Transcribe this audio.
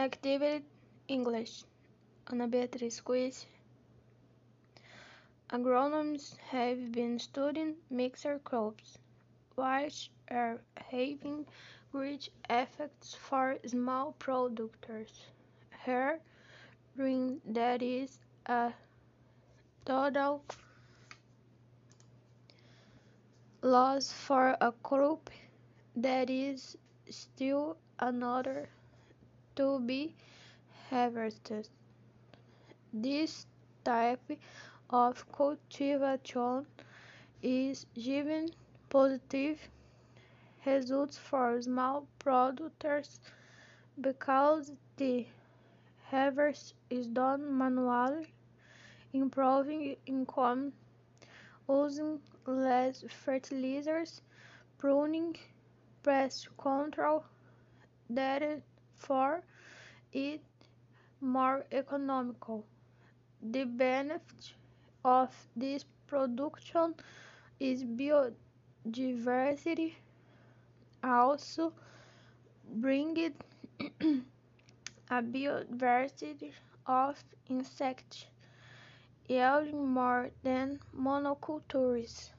Activity English. Ana Beatriz Quiz Agronomists have been studying mixed crops, which are having great effects for small producers. Here, green that is a total loss for a crop that is still another to be harvested. This type of cultivation is giving positive results for small producers because the harvest is done manually, improving income, using less fertilizers, pruning, pest control, therefore it more economical. The benefit of this production is biodiversity, also bringing a biodiversity of insects, yielding more than monocultures.